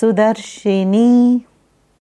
Sudarshini.